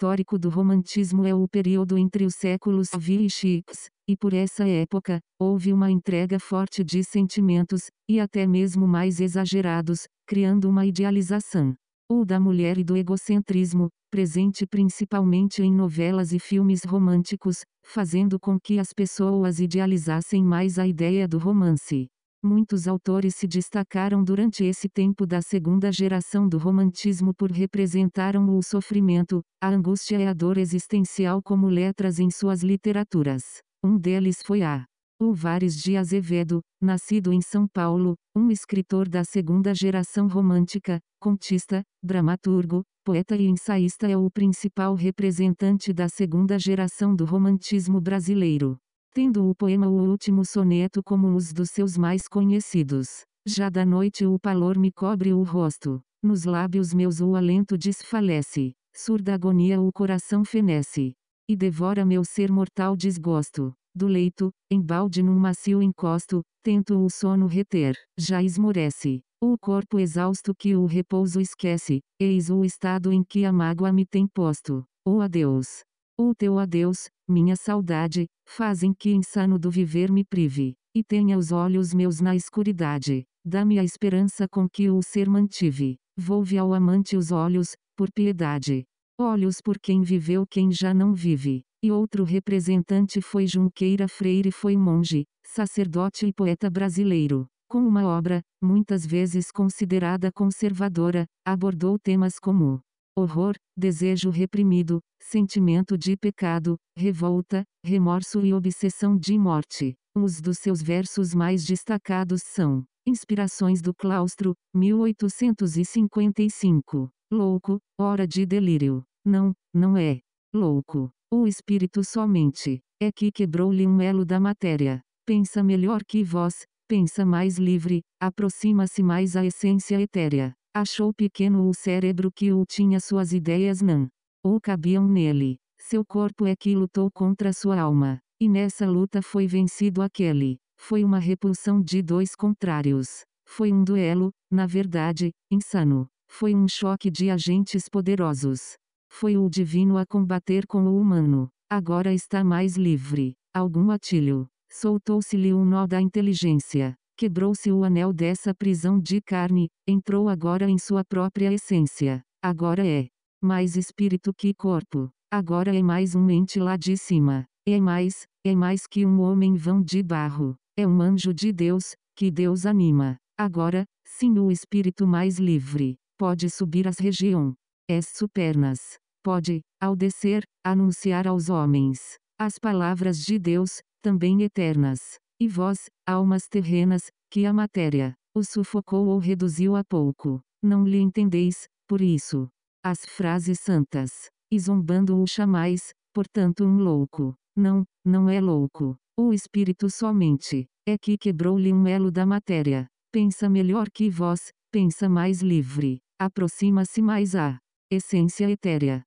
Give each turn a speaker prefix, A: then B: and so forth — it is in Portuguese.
A: histórico do romantismo é o período entre os séculos V e X, e por essa época, houve uma entrega forte de sentimentos, e até mesmo mais exagerados, criando uma idealização. O da mulher e do egocentrismo, presente principalmente em novelas e filmes românticos, fazendo com que as pessoas idealizassem mais a ideia do romance. Muitos autores se destacaram durante esse tempo da segunda geração do romantismo por representaram o sofrimento, a angústia e a dor existencial como letras em suas literaturas. Um deles foi a Vares de Azevedo, nascido em São Paulo, um escritor da segunda geração romântica, contista, dramaturgo, poeta e ensaísta é o principal representante da segunda geração do romantismo brasileiro. Tendo o poema O Último Soneto como um dos seus mais conhecidos. Já da noite o palor me cobre o rosto, nos lábios meus o alento desfalece, surda agonia o coração fenece, e devora meu ser mortal desgosto do leito, embalde num macio encosto, tento o sono reter, já esmorece. O corpo exausto que o repouso esquece, eis o estado em que a mágoa me tem posto. O adeus. O teu adeus, minha saudade, fazem que insano do viver me prive, e tenha os olhos meus na escuridade. Dá-me a esperança com que o ser mantive. Volve ao amante os olhos, por piedade. Olhos por quem viveu quem já não vive. E outro representante foi Junqueira Freire foi monge, sacerdote e poeta brasileiro. Com uma obra, muitas vezes considerada conservadora, abordou temas como horror, desejo reprimido, sentimento de pecado, revolta, remorso e obsessão de morte. Os dos seus versos mais destacados são Inspirações do Claustro, 1855. Louco, hora de delírio. Não, não é. Louco. O espírito somente, é que quebrou-lhe um elo da matéria. Pensa melhor que vós, pensa mais livre, aproxima-se mais à essência etérea. Achou pequeno o cérebro que o tinha suas ideias não. Ou cabiam nele. Seu corpo é que lutou contra sua alma. E nessa luta foi vencido aquele. Foi uma repulsão de dois contrários. Foi um duelo, na verdade, insano. Foi um choque de agentes poderosos. Foi o divino a combater com o humano. Agora está mais livre. Algum atilho. Soltou-se-lhe um nó da inteligência. Quebrou-se o anel dessa prisão de carne, entrou agora em sua própria essência. Agora é mais espírito que corpo. Agora é mais um mente lá de cima. É mais, é mais que um homem vão de barro. É um anjo de Deus, que Deus anima. Agora, sim o espírito mais livre, pode subir as regiões és supernas. Pode, ao descer, anunciar aos homens as palavras de Deus, também eternas. E vós, almas terrenas, que a matéria o sufocou ou reduziu a pouco, não lhe entendeis, por isso. As frases santas. E zombando o chamais, portanto um louco. Não, não é louco. O espírito somente, é que quebrou-lhe um elo da matéria. Pensa melhor que vós, pensa mais livre. Aproxima-se mais a essência etérea.